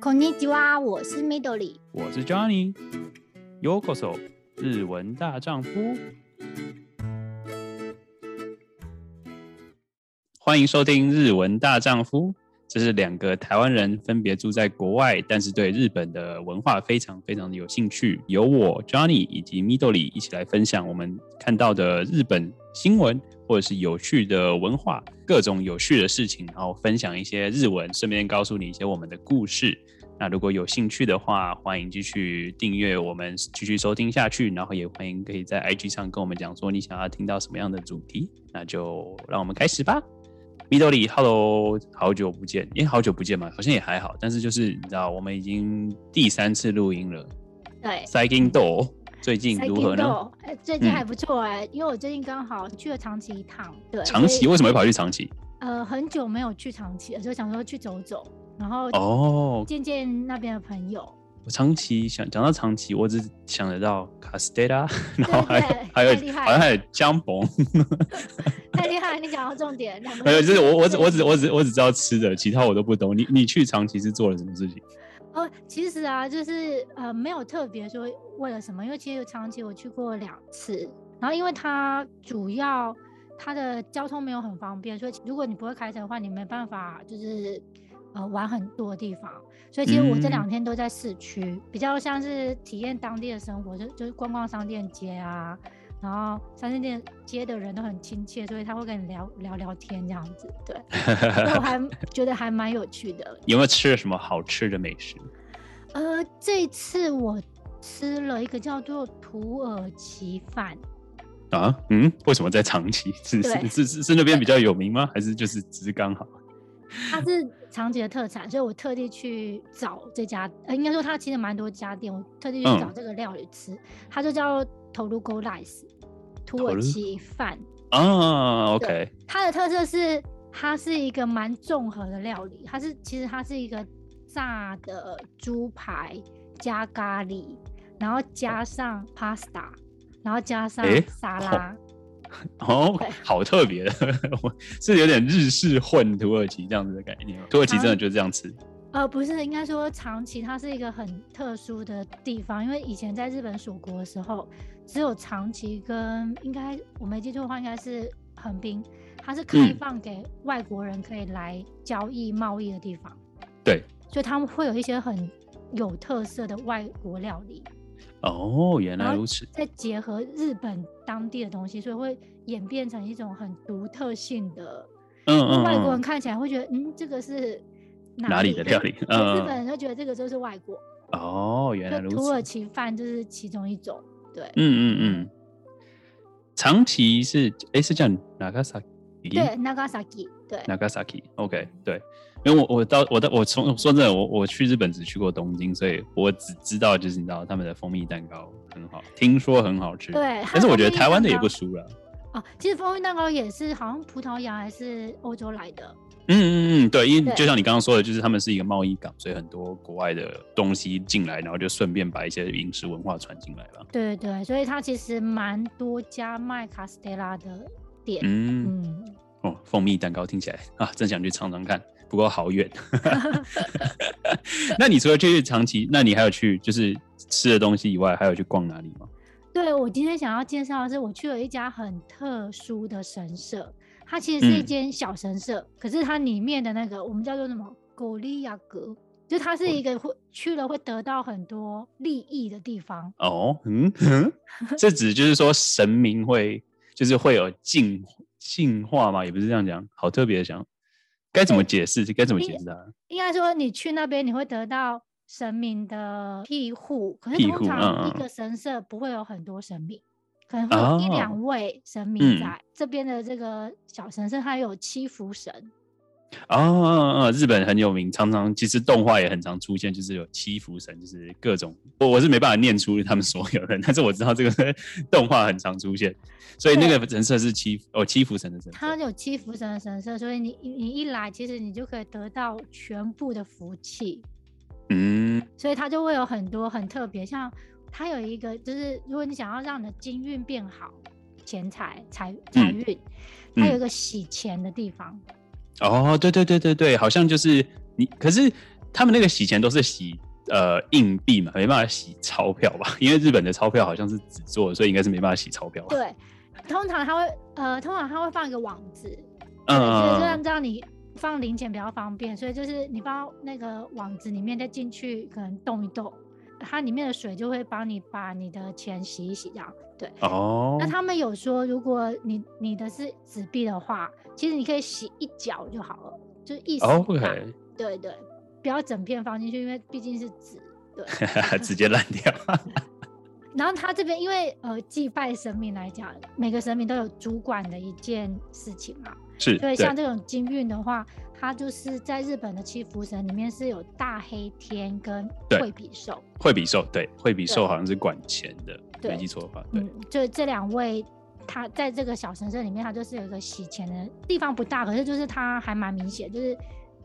こんにちは，我是 Midori，我是 Johnny。Yokoso，日文大丈夫。欢迎收听《日文大丈夫》，这是两个台湾人分别住在国外，但是对日本的文化非常非常的有兴趣。由我 Johnny 以及 Midori 一起来分享我们看到的日本 新闻，或者是有趣的文化，各种有趣的事情，然后分享一些日文，顺便告诉你一些我们的故事。那如果有兴趣的话，欢迎继续订阅我们，继续收听下去。然后也欢迎可以在 IG 上跟我们讲说你想要听到什么样的主题。那就让我们开始吧。Midori，Hello，好久不见，因为好久不见嘛，好像也还好。但是就是你知道，我们已经第三次录音了。对。最近都最近如何呢？最近还不错哎、欸嗯，因为我最近刚好去了长崎一趟。对。长崎为什么会跑去长崎？呃，很久没有去长崎了，就想说去走走。然后哦，见见那边的朋友。我长崎想讲到长崎，我只想得到卡斯特拉，然后还有还有好像还有江鹏。太厉害！你讲到重点。没有，就是我我只我只我只我只知道吃的，其他我都不懂。你你去长崎是做了什么事情？哦，其实啊，就是呃没有特别说为了什么，因为其实长期我去过两次，然后因为它主要它的交通没有很方便，所以如果你不会开车的话，你没办法就是。呃，玩很多地方，所以其实我这两天都在市区，嗯，比较像是体验当地的生活，就就是逛逛商店街啊，然后商店接的人都很亲切，所以他会跟你聊聊聊天这样子，对，我还 觉得还蛮有趣的。有没有吃了什么好吃的美食？呃，这次我吃了一个叫做土耳其饭。啊，嗯，为什么在长崎？是是是是那边比较有名吗？还是就是只是刚好？它是长崎的特产，所以我特地去找这家。呃，应该说它其实蛮多家店，我特地去找这个料理吃。嗯、它就叫 Torugo Rice，土耳其饭。啊，OK。它的特色是它是一个蛮综合的料理，它是其实它是一个炸的猪排加咖喱，然后加上 pasta，然后加上沙拉。欸 哦，好特别的，是有点日式混土耳其这样子的概念。土耳其真的就这样吃？呃，不是，应该说长崎它是一个很特殊的地方，因为以前在日本属国的时候，只有长崎跟应该我没记错的话，应该是横滨，它是开放给外国人可以来交易贸易的地方。对，所以他们会有一些很有特色的外国料理。哦，原来如此。再结合日本当地的东西，所以会演变成一种很独特性的。嗯嗯。外国人看起来会觉得，嗯，这个是哪里，哪里的料理？嗯。日本人就觉得这个就是外国。哦，原来如此。土耳其饭就是其中一种。对。嗯嗯嗯。长崎是，哎，是叫哪个啥？对，Nagasaki，对，Nagasaki，OK，对，因为我我到我到我从说真的，我我去日本只去过东京，所以我只知道就是你知道他们的蜂蜜蛋糕很好，听说很好吃，对，但是我觉得台湾的也不输了。哦，其实蜂蜜蛋糕也是好像葡萄牙还是欧洲来的。嗯嗯嗯，对，因为就像你刚刚说的，就是他们是一个贸易港，所以很多国外的东西进来，然后就顺便把一些饮食文化传进来了。对对，所以它其实蛮多家卖卡斯特拉的。嗯，嗯哦，蜂蜜蛋糕听起来啊，真想去尝尝看，不过好远。那你除了去长期，那你还有去就是吃的东西以外，还有去逛哪里吗？对，我今天想要介绍的是，我去了一家很特殊的神社，它其实是一间小神社，嗯，可是它里面的那个我们叫做什么？古利亚阁，就它是一个会去了会得到很多利益的地方。哦，嗯嗯，这指就是说神明会。就是会有进进化嘛，也不是这样讲，好特别的想，该怎么解释？该怎么解释啊？应该说，你去那边你会得到神明的庇护，可是通常一个神社不会有很多神明，可能会有一两位神明在、这边的这个小神社，它有七福神。哦，日本很有名，常常其实动画也很常出现，就是有七福神，就是各种。我我是没办法念出他们所有人，但是我知道这个 动画很常出现，所以那个人设是七哦七福神的神社，它有七福神的神社，所以你你一来，其实你就可以得到全部的福气，嗯，所以他就会有很多很特别，像他有一个就是如果你想要让你的金运变好，钱财财财运，他有一个洗钱的地方。哦，对对对对对，好像就是你，可是他们那个洗钱都是洗呃硬币嘛，没办法洗钞票吧？因为日本的钞票好像是纸做的，所以应该是没办法洗钞票。对，通常他会呃，通常他会放一个网子，嗯，这样这样你放零钱比较方便，所以就是你放那个网子里面再进去，可能动一动，它里面的水就会帮你把你的钱洗一洗，这样。对哦，那他们有说，如果你你的是纸币的话，其实你可以洗一角就好了，就是一洗。哦，okay. 对对，不要整片放进去，因为毕竟是纸，对，直接烂掉。然后他这边因为呃祭拜神明来讲，每个神明都有主管的一件事情嘛，是。对，像这种金运的话，它就是在日本的七福神里面是有大黑天跟惠比寿。惠比寿对，惠比寿好像是管钱的。没记错的话，对，嗯，就这两位，他在这个小神社里面，他就是有一个洗钱的地方不大，可是就是他还蛮明显，就是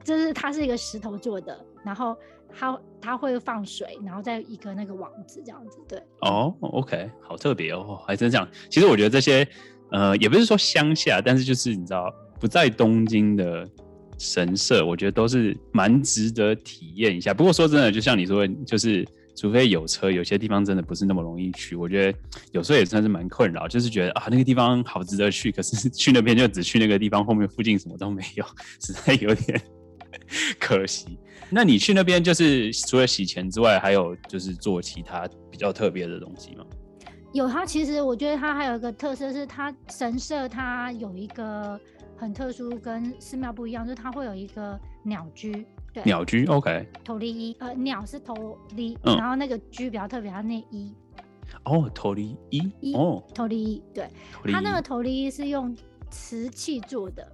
就是它是一个石头做的，然后他他会放水，然后再一个那个网子这样子，对。哦，OK，好特别哦，还真这样。其实我觉得这些，呃，也不是说乡下，但是就是你知道不在东京的神社，我觉得都是蛮值得体验一下。不过说真的，就像你说，就是。除非有车，有些地方真的不是那么容易去。我觉得有时候也算是蛮困扰，就是觉得啊，那个地方好值得去，可是 去那边就只去那个地方，后面附近什么都没有，实在有点 可惜。那你去那边就是除了洗钱之外，还有就是做其他比较特别的东西吗？有，它其实我觉得它还有一个特色是，它神社它有一个很特殊，跟寺庙不一样，就是它会有一个鸟居。对鸟居，OK。头利一，呃，鸟是头利，嗯，然后那个居比较特别，它那一。哦，头利一，哦，头利一，对，它那个头利一是用瓷器做的。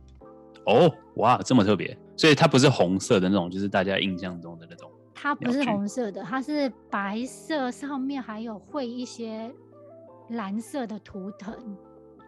哦，哇，这么特别，所以它不是红色的那种，就是大家印象中的那种。它不是红色的，它是白色，上面还有绘一些蓝色的图腾。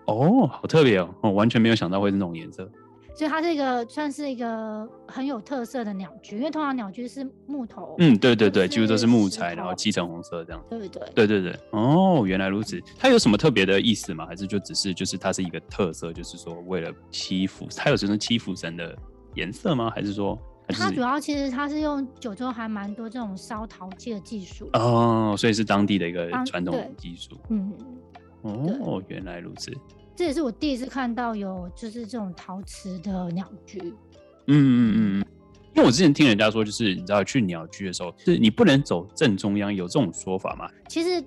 哦，好特别哦，我完全没有想到会是那种颜色。所以它是一个算是一个很有特色的鸟居，因为通常鸟居是木头，嗯，对对对，几乎都是木材，然后漆成红色这样。对对对，对对对，哦，原来如此。它有什么特别的意思吗？还是就只是就是它是一个特色，就是说为了祈福，它有什么祈福神的颜色吗？还是说它主要其实它是用九州还蛮多这种烧陶器的技术哦，所以是当地的一个传统技术。嗯，哦，原来如此。这也是我第一次看到有就是这种陶瓷的鸟居。嗯嗯嗯，因为我之前听人家说，就是你知道去鸟居的时候，是你不能走正中央，有这种说法吗？其实，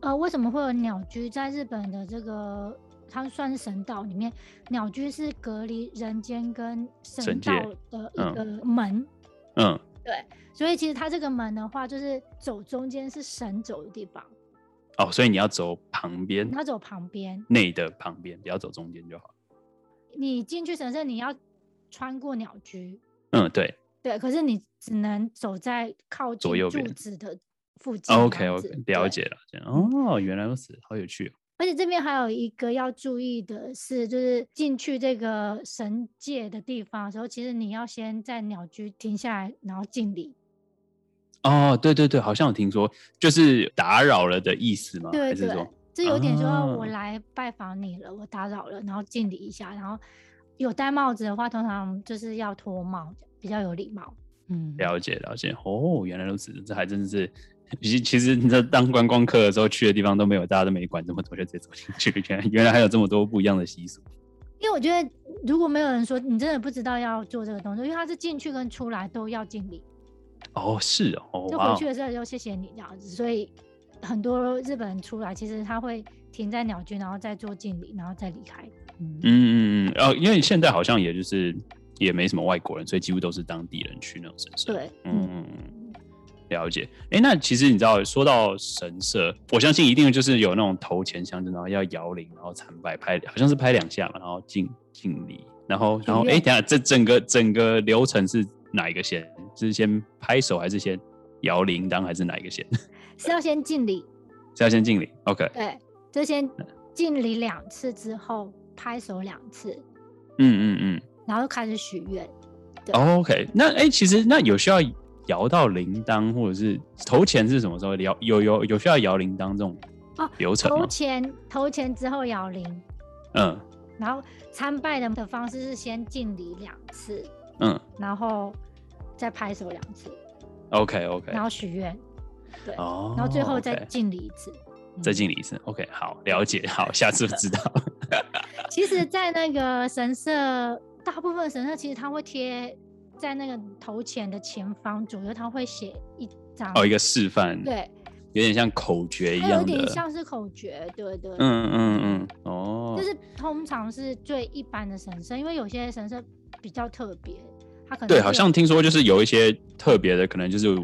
呃，为什么会有鸟居？在日本的这个，它算是神道里面，鸟居是隔离人间跟神道的一个门。嗯，嗯对，所以其实它这个门的话，就是走中间是神走的地方。哦，所以你要走旁边，你要走旁边，内的旁边，不要走中间就好。你进去神社，你要穿过鸟居。嗯，对。对，可是你只能走在靠近柱子的附近。OK OK，了解了，这样哦，原来如此，好有趣哦。而且这边还有一个要注意的是，就是进去这个神界的地方的时候，其实你要先在鸟居停下来，然后敬礼。哦，对对对，好像有听说，就是打扰了的意思吗？对对，这有点说我来拜访你了，啊、我打扰了，然后敬礼一下，然后有戴帽子的话，通常就是要脱帽，比较有礼貌。嗯，了解了解。哦，原来如此，这还真的是，其其实你在当观光客的时候去的地方都没有，大家都没管这么多，就直接走进去，原来原来还有这么多不一样的习俗。因为我觉得如果没有人说，你真的不知道要做这个动作，因为他是进去跟出来都要敬礼。哦，是哦，就回去的时候就谢谢你这样子，所以很多日本人出来，其实他会停在鸟居，然后再做敬礼，然后再离开。嗯嗯嗯，哦，因为现在好像也就是也没什么外国人，所以几乎都是当地人去那种神社。对，嗯嗯，了解。哎，那其实你知道，说到神社，我相信一定就是有那种投钱箱子，然后要摇铃，然后参拜拍，好像是拍两下嘛，然后敬敬礼，然后然后哎，等下这整个整个流程是哪一个先？是先拍手还是先摇铃铛，还是哪一个先？是要先敬礼，是要先敬礼。OK，对，就先敬礼两次之后拍手两次。嗯嗯嗯，然后就开始许愿。OK，那哎、欸，其实那有需要摇到铃铛，或者是投钱是什么时候摇？有有有需要摇铃铛这种哦流程吗？投钱投钱之后摇铃。嗯。然后参拜的的方式是先敬礼两次。嗯。然后。再拍手两次，OK OK，然后许愿，对，哦，然后最后再敬礼一次。再敬礼一次。OK，好，了解，好，下次知道。其实，在那个神社，大部分神社其实它会贴在那个头前的前方左右，它会写一张哦，一个示范，，对，有点像口诀一样有点像是口诀，对对，嗯嗯嗯，哦，就是通常是最一般的神社，因为有些神社比较特别，它可能对，好像听说就是有一些特别的，可能就是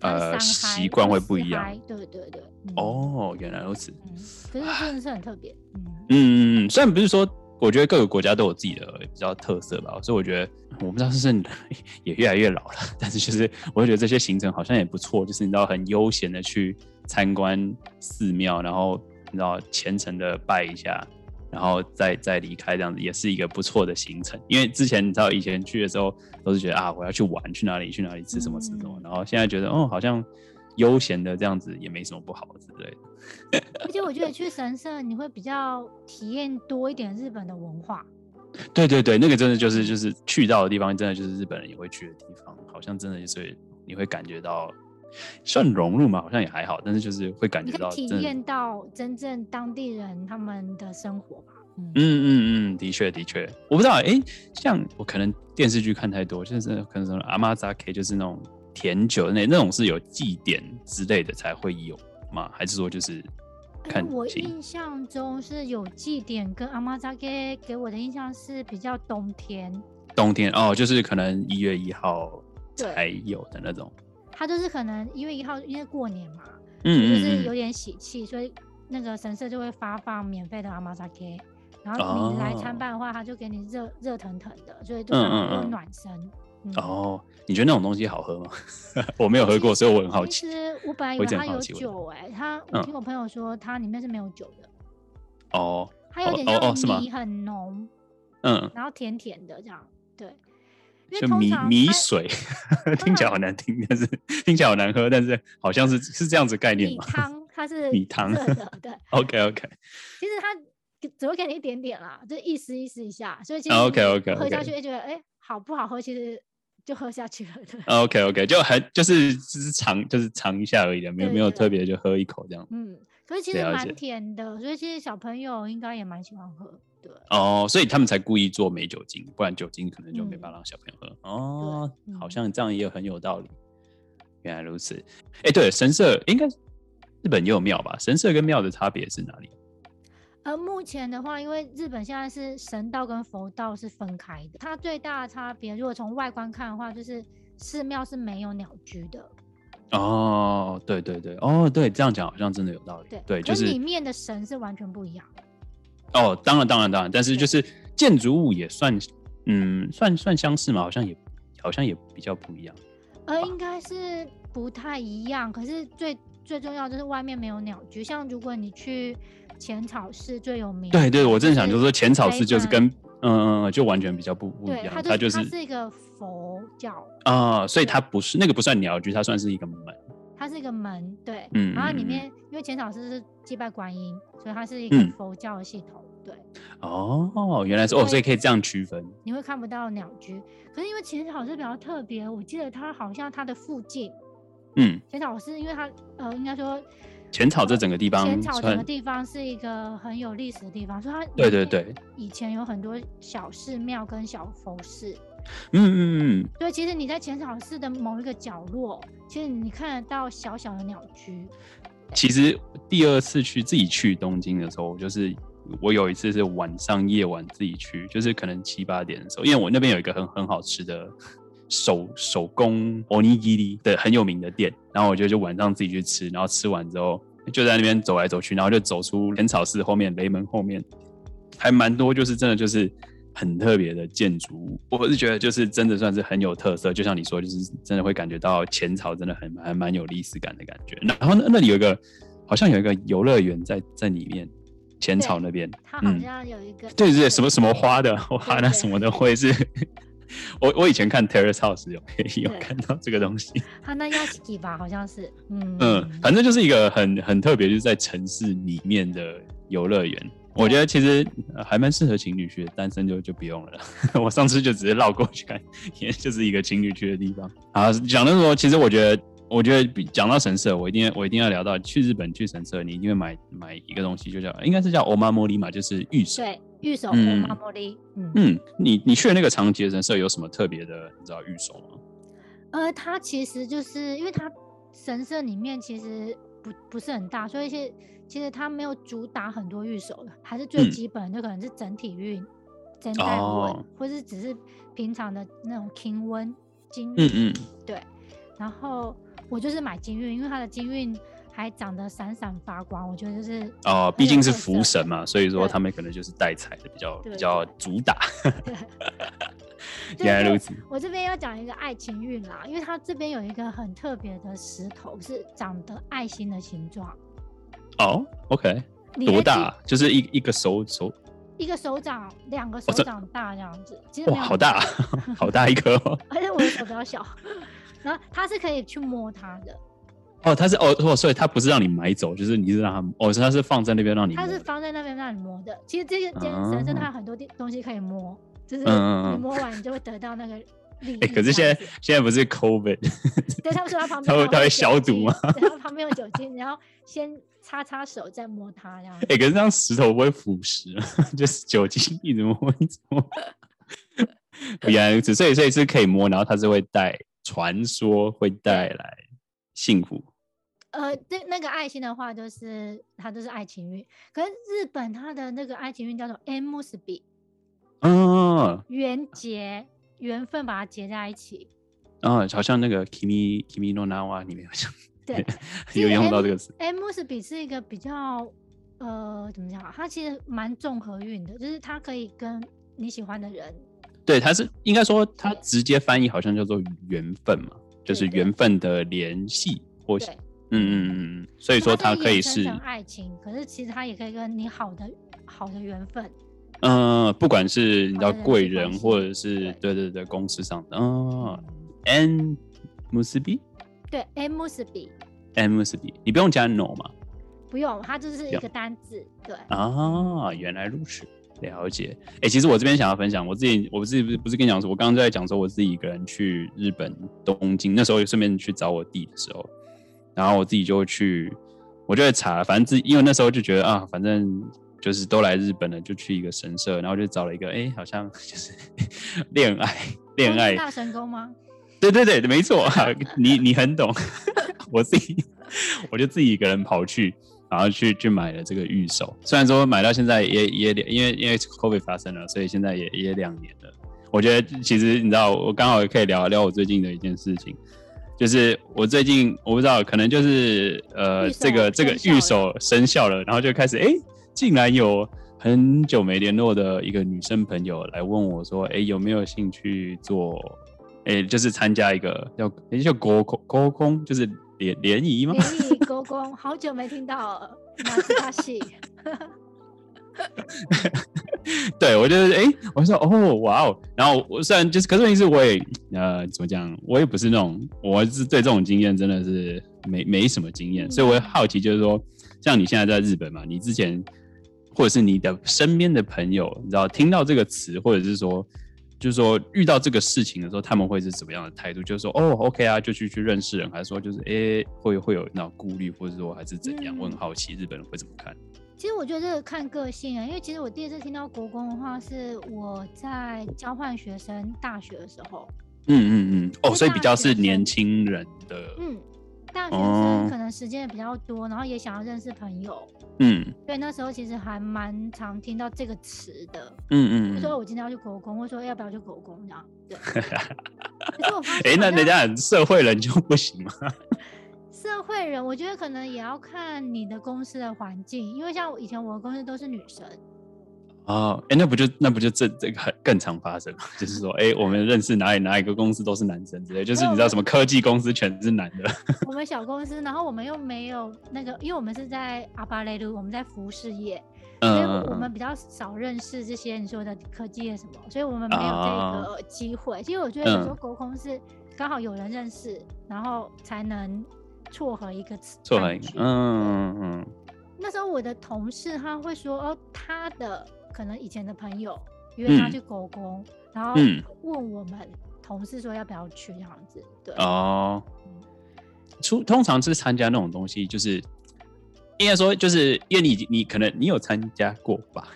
呃习惯会不一样。对对对，嗯，哦，原来如此。嗯，可是真的是很特别，嗯，嗯嗯嗯，虽然不是说，我觉得各个国家都有自己的比较特色吧，所以我觉得我不知道是不是也越来越老了，但是就是我会觉得这些行程好像也不错，就是你知道很悠闲的去参观寺庙，然后你知道虔诚的拜一下，然后再再离开这样子，也是一个不错的行程。因为之前你知道以前去的时候都是觉得啊我要去玩，去哪里去哪里吃什么吃什么，嗯然后现在觉得哦好像悠闲的这样子也没什么不好之类的。而且我觉得去神社你会比较体验多一点日本的文化，对对对，那个真的就是就是去到的地方，真的就是日本人也会去的地方，好像真的就是你会感觉到算融入嘛，好像也还好，但是就是会感觉到体验到真正当地人他们的生活吧。嗯，嗯嗯嗯，的确的确，我不知道哎，像我可能电视剧看太多，就是可能什么阿妈扎 K，就是那种甜酒那那种是有祭典之类的才会有吗？还是说就是我印象中是有祭典跟阿妈扎 K 给我的印象是比较冬天，冬天哦，就是可能一月一号才有的那种，它就是可能一月一号因为过年嘛，嗯就是有点喜气，所以那个神社就会发放免费的阿玛扎 K，，然后你来参拜的话，他就给你热热腾腾的，所以就嗯嗯又嗯暖身。嗯，哦，你觉得那种东西好喝吗？我没有喝过，所以我很好奇。其实我本来以为它有酒哎、它我嗯听我朋友说它里面是没有酒的，哦，它有点像米很浓，嗯，然后甜甜的这样，对。就米米水，听起来好难听，但是听起来好难喝，但是好像是是这样子概念米嘛。汤它是米汤，对。OK OK，其实它只会给你一点点啦，就意思意思一下，所以其啊实，OK，OK，OK 你喝下去会觉得哎、好不好喝，其实就喝下去了，对。OK OK，就很就是只是尝就是尝一下而已的，没有没有特别就喝一口这样。嗯，可是其实蛮甜的，所以其实小朋友应该也蛮喜欢喝，对。哦，所以他们才故意做没酒精，不然酒精可能就没嗯办法让小朋友喝。哦，好像这样也很有道理。原来如此。哎、对，神社应该日本也有庙吧？神社跟庙的差别是哪里？而目前的话，因为日本现在是神道跟佛道是分开的，它最大的差别，如果从外观看的话，就是寺庙是没有鸟居的，哦，对对对，哦，对，这样讲好像真的有道理。对，对，就是里面的神是完全不一样。哦，当然当然当然，但是就是建筑物也算，嗯，算算相似嘛，好像也好像也比较不一样。呃，应该是不太一样，可是最最重要就是外面没有鸟居。像如果你去浅草寺最有名，对对，我正想就是说浅草寺就是跟嗯就完全比较不不一，样，它就是它是一个佛教，啊、所以它不是那个不算鸟居，它算是一个门。它是一个门，对，嗯然后里面因为浅草寺是祭拜观音，所以它是一个嗯佛教的系统，对，哦，原来是哦，所以可以这样区分。你会看不到鸟居。可是因为浅草寺比较特别，我记得它好像它的附近，嗯，浅草寺因为它呃应该说浅草这整个地方浅草整算个地方是一个很有历史的地方，所以它对对对，以前有很多小寺庙跟小佛寺，嗯嗯嗯，所以其实你在浅草寺的某一个角落，其实你看得到小小的鸟居。其实第二次去自己去东京的时候，就是我有一次是晚上夜晚自己去，就是可能七八点的时候，因为我那边有一个很很好吃的手手工 onigiri 的很有名的店，然后我就就晚上自己去吃，然后吃完之后就在那边走来走去，然后就走出浅草寺后面雷门后面，还蛮多就是真的就是很特别的建筑物，我是觉得就是真的算是很有特色，就像你说，就是真的会感觉到浅草真的很还蛮有历史感的感觉。然后那那里有一个好像有一个游乐园在在里面，浅草那边，它好像有一个、嗯对对，什么什么花的花那对什么的会是。我我以前看 Terrace House 有有看到这个东西，哈那亚西基吧，好像是，嗯嗯，反正就是一个很很特别，就是在城市里面的游乐园。我觉得其实呃还蛮适合情侣去的，单身就就不用了。我上次就只是绕过去看，也就是一个情侣去的地方。啊，讲的说，其实我觉得我觉得比讲到神社，我一定我一定要聊到去日本去神社，你一定会买买一个东西，就叫应该是叫 omamori 嘛，就是御守。对，御守 omamori。嗯，嗯，你你去的那个长崎神社有什么特别的，你知道御守吗？呃，它其实就是因为它神社里面其实不不是很大，所以其实其实它没有主打很多御守的，还是最基本的，就可能是整体运、整代运，哦、或是只是平常的那种金运金。嗯嗯，对。然后我就是买金运，因为它的金运还长得闪闪发光，我觉得就是哦，毕竟是福神嘛，所以说他们可能就是带彩的比较比较主打。原来如此。我这边要讲一个爱情运啦，因为它这边有一个很特别的石头，是长得爱心的形状。哦，OK，多大？就是一一个手手，一个手掌，两个手掌大这样子。其实哇，好大，好大一颗哦。而且我的手比较小。然后它是可以去摸它的。哦，它是哦哦，所以它不是让你买走，就是你是让它哦，它是放在那边让你。它是放在那边让你摸的。其实这个健身身它有很多东西可以摸，就是你摸完你就会得到那个利益。哎，可是现在现在不是 COVID？对，他们说它旁边它会消毒吗？然后旁边有酒精，然后先擦擦手再摸它这样。哎，可是这样石头不会腐蚀，就是酒精一直摸一直摸。原来如此，所以所以是可以摸，然后它是会带。传说会带来幸福。呃，对，那个爱心的话，就是它就是爱情运。可是日本它的那个爱情运叫做 “en musubi”，嗯，缘结，缘分把它结在一起。哦，好像那个 “kimi kimi no na wa” 里面好像 对 有用到这个词。en musubi 是一个比较呃，怎么讲？啊它其实蛮综合运的，就是它可以跟你喜欢的人。对，它是应该说，它直接翻译好像叫做缘分嘛，就是缘分的联系，或许，嗯嗯嗯，所以说它可以是爱情，可是其实它也可以跟你好的好的缘分，嗯，不管是你知道贵人，或者是对。对对公司上的，哦，en musubi，对，en musubi，en musubi，你不用加 no 吗？不用，它就是一个单字，对，啊，原来如此。了解，哎、欸，其实我这边想要分享，我自己，我自己不是不是跟你讲说，我刚刚在讲说我自己一个人去日本东京，那时候顺便去找我弟的时候，然后我自己就去，我就会查，反正自因为那时候就觉得啊，反正就是都来日本了，就去一个神社，然后就找了一个，哎、欸，好像就是 恋爱恋爱大神宫吗？对对对，没错，你你很懂，我自己我就自己一个人跑去。然后去去买了这个御守，虽然说买到现在也也因为因为 COVID 发生了，所以现在也也两年了。我觉得其实你知道，我刚好也可以聊聊我最近的一件事情，就是我最近我不知道，可能就是呃这个这个御守生效了，然后就开始哎，竟然有很久没联络的一个女生朋友来问我说，哎有没有兴趣做，哎就是参加一个叫哎叫国空国空就是。联联谊吗？勾勾，好久没听到马斯卡西。对，我就是哎、欸，我说哦，哇哦，然后我虽然就是，可是问题是我也呃，怎么讲，我也不是那种，我是对这种经验真的是没没什么经验，嗯、所以我也好奇，就是说，像你现在在日本嘛，你之前或者是你的身边的朋友，你知道听到这个词，或者是说。就是说，遇到这个事情的时候，他们会是怎么样的态度？就是说，哦，OK 啊，就去去认识人，还是说，就是哎，会会有那种顾虑，或者说还是怎样？我很好奇，日本人会怎么看？其实我觉得这个看个性啊，因为其实我第一次听到国公的话，是我在交换学生大学的时候。嗯嗯嗯，哦，所以比较是年轻人的。嗯。大学生时间也比较多，然后也想要认识朋友，嗯，所以那时候其实还蛮常听到这个词的，嗯嗯，就说我今天要去国公，或者说要不要去国公这样，对。哎，那人家社会人就不行吗？社会人，我觉得可能也要看你的公司的环境，因为像以前我的公司都是女生。哦，哎，那不就那不就这这个很更常发生，就是说，哎，我们认识哪里哪一个公司都是男生之类，就是你知道什么科技公司全是男的。我们小公司，然后我们又没有那个，因为我们是在阿巴雷鲁，我们在服饰业，所以我们比较少认识这些你说的科技业什么，所以我们没有这个机会。哦、其实我觉得有时候沟通是刚好有人认识，然后才能撮合一个词。撮合一个，嗯嗯嗯。那时候我的同事他会说，哦，他的。可能以前的朋友约他去狗公，嗯、然后问我们同事说要不要去这样子，对哦，出通常是参加那种东西，就是应该说，就是因为你你可能你有参加过吧？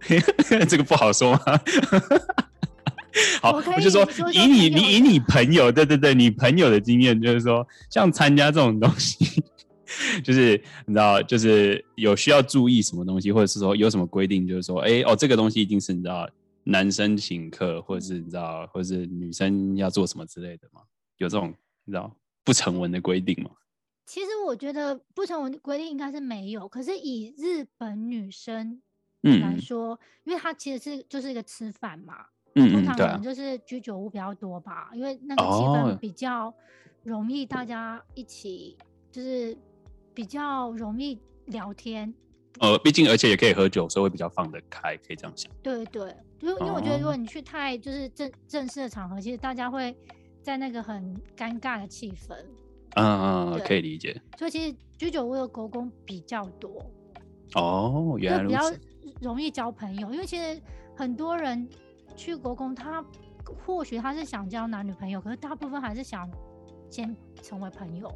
这个不好说吗？好，我，我就说以你你以你朋友，对对对，你朋友的经验，就是说像参加这种东西，就是你知道，就是有需要注意什么东西，或者是说有什么规定，就是说，哎哦，这个东西一定是你知道男生请客，或者是你知道，或者是女生要做什么之类的吗？有这种你知道不成文的规定吗？其实我觉得不成文的规定应该是没有，可是以日本女生来说，嗯、因为她其实是就是一个吃饭嘛。通常可能就是居酒屋比较多吧，因为那个气氛比较容易，大家一起就是比较容易聊天。呃，毕竟而且也可以喝酒，所以会比较放得开，可以这样想。对对，因为因为我觉得如果你去太就是正正式的场合，其实大家会在那个很尴尬的气氛。嗯嗯，可以理解。所以其实居酒屋的狗公比较多。哦，原来如此。比较容易交朋友，因为其实很多人。去国公，他或许他是想交男女朋友，可是大部分还是想先成为朋友。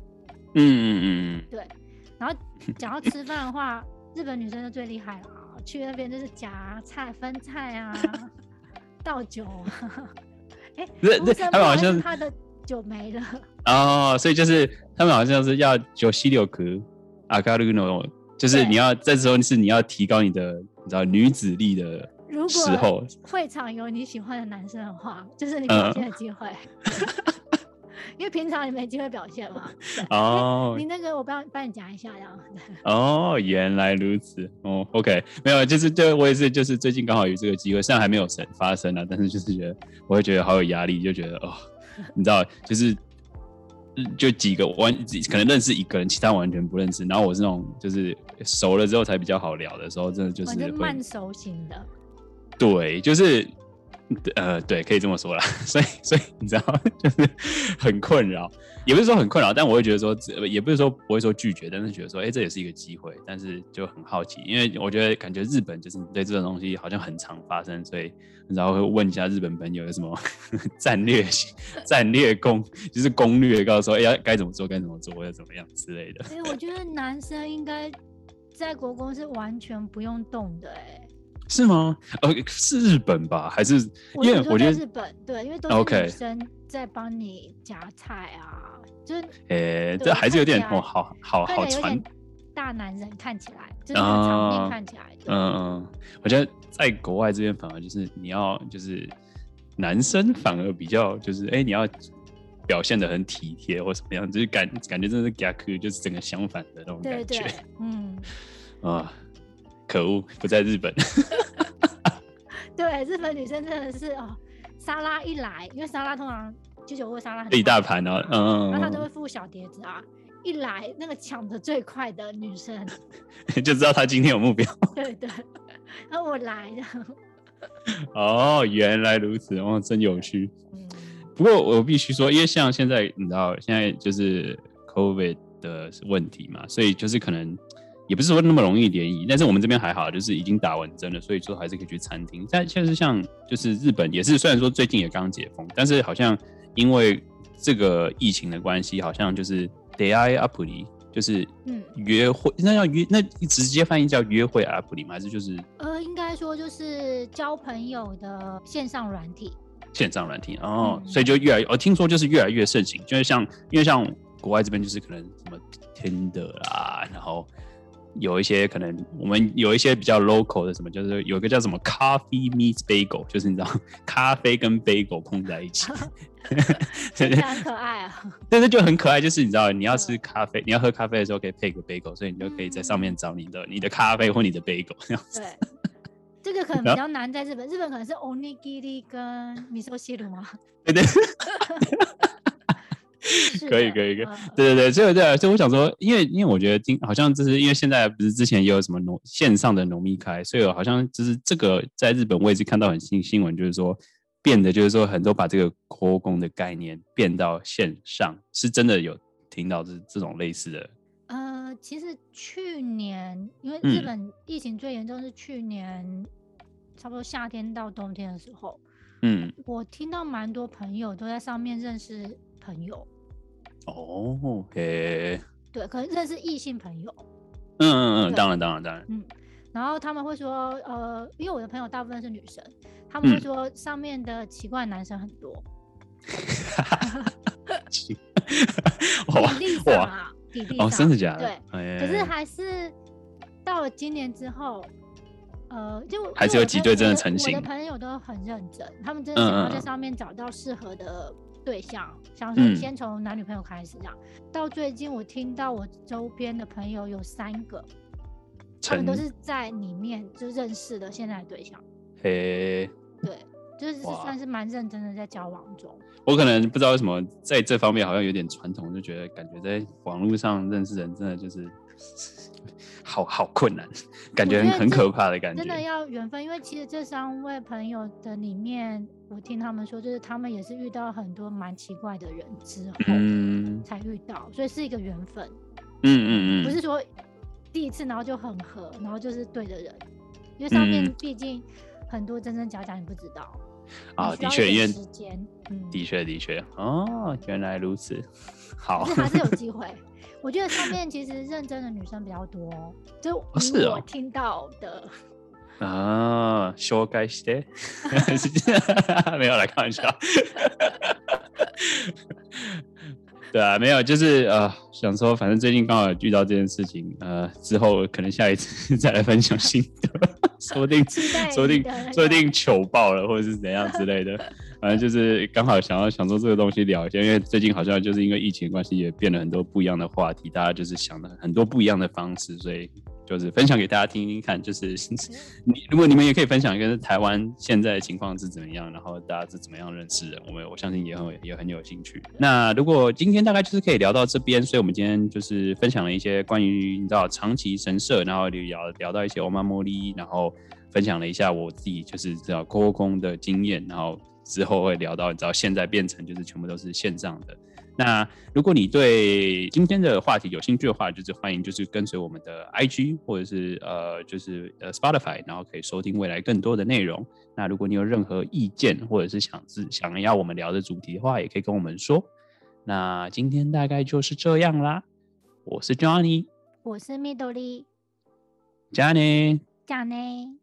嗯嗯嗯嗯，对。然后讲到吃饭的话，日本女生就最厉害了，去那边就是夹菜、分菜啊，倒酒。哎、他们好像他的酒没了。哦，所以就是他们好像是要酒西六颗阿卡鲁诺，就是你要这时候是你要提高你的你知道女子力的。如果会场有你喜欢的男生的话，就是你表现的机会。嗯、因为平常你没机会表现嘛。哦。你那个我帮帮你夹一下，这样。哦，原来如此。哦，OK，没有，就是就我也是，就是最近刚好有这个机会，虽然还没有发生啊，但是就是觉得我会觉得好有压力，就觉得哦，你知道，就是就几个完可能认识一个人，其他完全不认识。然后我是那种就是熟了之后才比较好聊的时候，真的就是会慢熟型的。对，就是，呃，对，可以这么说啦。所以，所以你知道，就是很困扰，也不是说很困扰，但我会觉得说，也不是说不会说拒绝，但是觉得说，哎、这也是一个机会。但是就很好奇，因为我觉得感觉日本就是对这种东西好像很常发生，所以然后会问一下日本朋友有什么 战略战略攻，就是攻略，告诉说，哎、欸，该怎么做，该怎么做，要怎么样之类的。所以我觉得男生应该在国公是完全不用动的、哎。是吗？呃，是日本吧？还是因为我觉得日本对，因为都是女生在帮你夹菜啊，Okay. 就是，诶、欸，这还是有点哦，好好好传大男人看起来，就是场面看起来，嗯嗯、我觉得在国外这边反而就是你要就是男生反而比较就是哎、欸，你要表现的很体贴或什么样，就是感感觉真的是夹克，就是整个相反的那种感觉，对对嗯 啊。呃可恶，不在日本。对，日本女生真的是哦，沙拉一来，因为沙拉通常居酒屋沙拉很一大盘哦，嗯，然后他都会附小碟子啊。一来那个抢的最快的女生，就知道她今天有目标。对对，然后我来的。哦，原来如此，哦，真有趣。嗯，不过我必须说，因为像现在你知道，现在就是 COVID 的问题嘛，所以就是可能。也不是说那么容易联谊，但是我们这边还好，就是已经打完针了，所以说还是可以去餐厅。但确实像就是日本也是，虽然说最近也刚解封，但是好像因为这个疫情的关系，好像就是 day app 就是嗯约会，那要约那直接翻译叫约会 app 吗？还是就是呃，应该说就是交朋友的线上软体。线上软体哦，嗯、所以就越来越，我听说就是越来越盛行，就是像因为像国外这边就是可能什么 Tinder 啦，然后。有一些可能，我们有一些比较 local 的什么，就是有一个叫什么 coffee meets bagel，就是你知道，咖啡跟 bagel 碰在一起，真的很可爱啊。但是就很可爱，就是你知道，你要吃咖啡，你要喝咖啡的时候可以配个 bagel，所以你就可以在上面找你的你的咖啡或你的 bagel 这样子。对，这个可能比较难在日本，日本可能是 onigiri 跟 miso shiru 吗？对对。可以可以可以，对对对，所以对，所以我想说，因为因为我觉得今好像就是因为现在不是之前也有什么农线上的农密开，所以好像就是这个在日本我也是看到很新新闻，就是说变得就是说很多把这个扩工的概念变到线上，是真的有听到这这种类似的。呃，其实去年因为日本疫情最严重是去年，嗯、差不多夏天到冬天的时候，嗯，我听到蛮多朋友都在上面认识朋友。哦，OK。对，可能认识异性朋友。嗯嗯嗯，当然当然当然。嗯，然后他们会说，呃，因为我的朋友大部分是女生，他们会说上面的奇怪男生很多。比例上啊，比例上，哦，真的假的？对，哎、可是还是到了今年之后，呃，就还是有几对真的成型。我的朋友都很认真，他们真的想要在上面找到适合的对象，嗯、想说先从男女朋友开始这样。嗯、到最近我听到我周边的朋友有三个，他们都是在里面就认识的现在的对象。嘿，对。就是算是蛮认真的在交往中。我可能不知道为什么在这方面好像有点传统，就觉得感觉在网络上认识人真的就是 好好困难，感觉很可怕的感觉。真的要缘分，因为其实这三位朋友的里面，我听他们说，就是他们也是遇到很多蛮奇怪的人之后，嗯，才遇到，所以是一个缘分。嗯嗯嗯，不是说第一次然后就很合，然后就是对的人，因为上面毕竟很多真真假假，你不知道。啊，的确，因为的确的确哦，原来如此，好，还是有机 会。我觉得上面其实认真的女生比较多，就是我听到的啊，修改して，没有来 开玩笑。对啊，没有，就是呃，想说，反正最近刚好遇到这件事情，呃，之后可能下一次再来分享心得，说不定，说不定，说不定糗爆了，或者是怎样之类的，反正就是刚好想要想说这个东西聊一下，因为最近好像就是因为疫情关系，也变了很多不一样的话题，大家就是想了很多不一样的方式，所以。就是分享给大家听听看，就是 你如果你们也可以分享一个台湾现在的情况是怎么样，然后大家是怎么样认识的，我们我相信也很也很有兴趣。那如果今天大概就是可以聊到这边，所以我们今天就是分享了一些关于你知道长崎神社，然后聊聊到一些欧玛茉莉，然后分享了一下我自己就是知道 COCOCON 的经验，然后之后会聊到你知道现在变成就是全部都是线上的。那如果你对今天的话题有兴趣的话，就是欢迎就是跟随我们的 IG 或者是呃就是呃 Spotify，然后可以收听未来更多的内容。那如果你有任何意见或者是想自想要我们聊的主题的话，也可以跟我们说。那今天大概就是这样啦。我是 Johnny，我是 Midori，加内，加内。